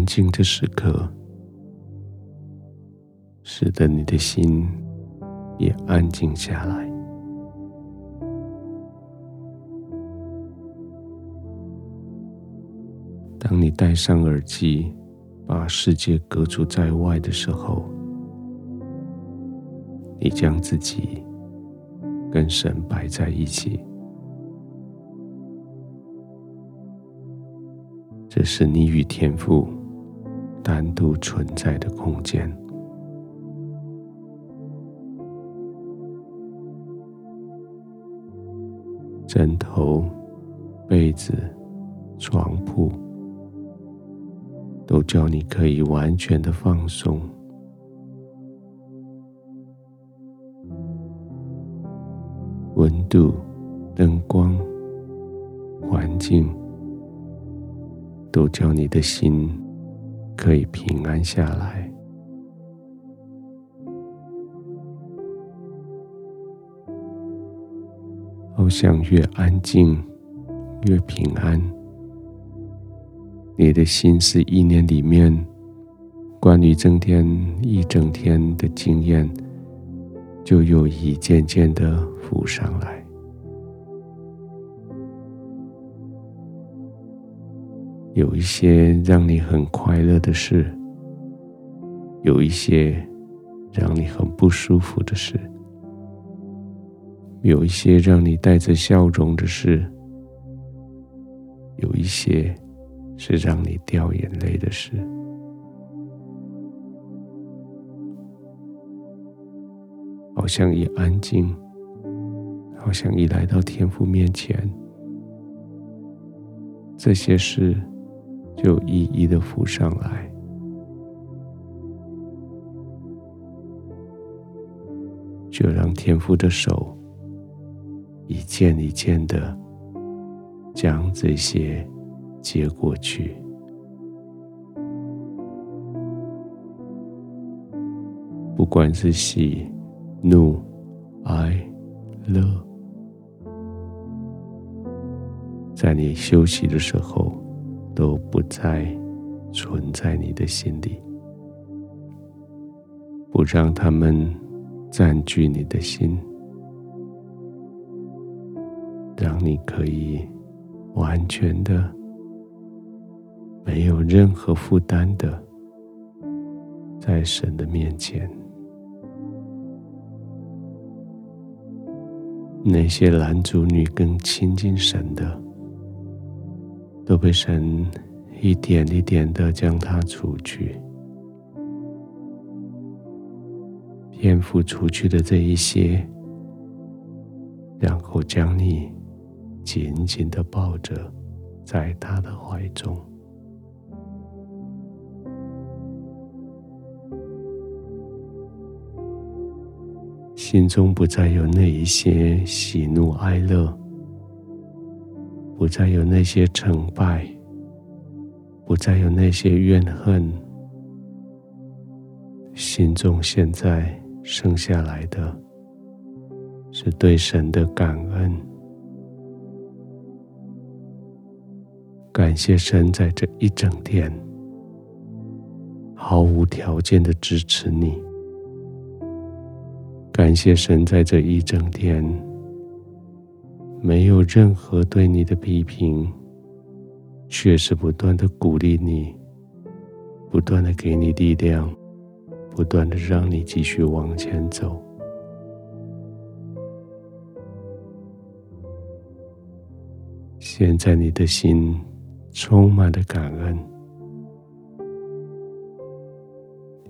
安静的时刻，使得你的心也安静下来。当你戴上耳机，把世界隔除在外的时候，你将自己跟神摆在一起。这是你与天父单独存在的空间。枕头、被子、床铺，都叫你可以完全的放松。温度、灯光、环境。都叫你的心可以平安下来。好像越安静，越平安。你的心思意念里面，关于整天一整天的经验，就有一件件的浮上来。有一些让你很快乐的事，有一些让你很不舒服的事，有一些让你带着笑容的事，有一些是让你掉眼泪的事。好像一安静，好像一来到天父面前，这些事。就一一的浮上来，就让天父的手一件一件的将这些接过去。不管是喜、怒、哀、乐，在你休息的时候。都不再存在你的心里，不让他们占据你的心，让你可以完全的、没有任何负担的，在神的面前，那些男主女更亲近神的。都被神一点一点的将它除去，天父除去的这一些，然后将你紧紧的抱着，在他的怀中，心中不再有那一些喜怒哀乐。不再有那些成败，不再有那些怨恨，心中现在剩下来的，是对神的感恩，感谢神在这一整天毫无条件的支持你，感谢神在这一整天。没有任何对你的批评，却是不断的鼓励你，不断的给你力量，不断的让你继续往前走。现在你的心充满了感恩，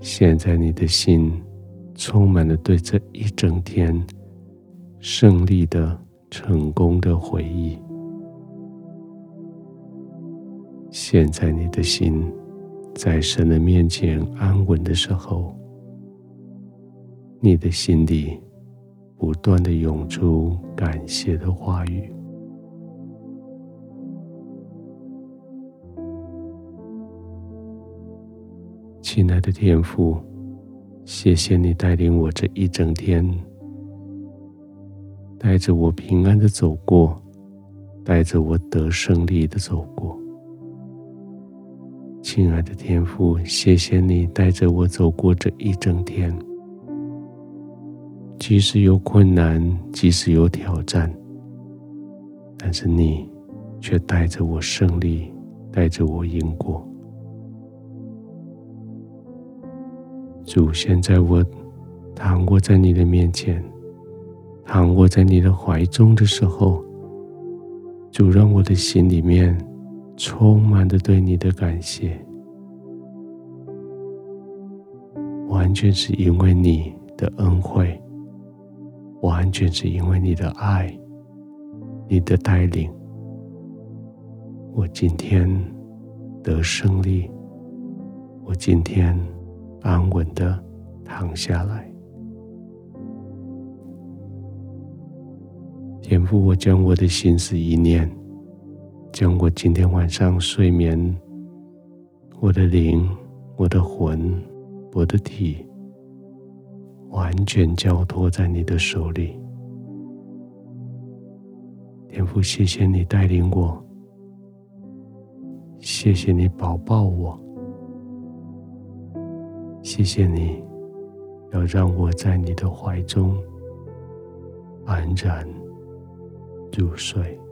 现在你的心充满了对这一整天胜利的。成功的回忆。现在你的心在神的面前安稳的时候，你的心里不断的涌出感谢的话语。亲爱的天父，谢谢你带领我这一整天。带着我平安的走过，带着我得胜利的走过。亲爱的天父，谢谢你带着我走过这一整天。即使有困难，即使有挑战，但是你却带着我胜利，带着我赢过。主，现在我躺卧在你的面前，躺卧在你的怀中的时候，主，让我的心里面充满着对你的感谢，完全是因为你的恩惠，完全是因为你的爱，你的带领，我今天得胜利，我今天。安稳的躺下来，天父，我将我的心思意念，将我今天晚上睡眠，我的灵、我的魂、我的体，完全交托在你的手里。天父，谢谢你带领我，谢谢你保抱我。谢谢你，要让我在你的怀中安然入睡。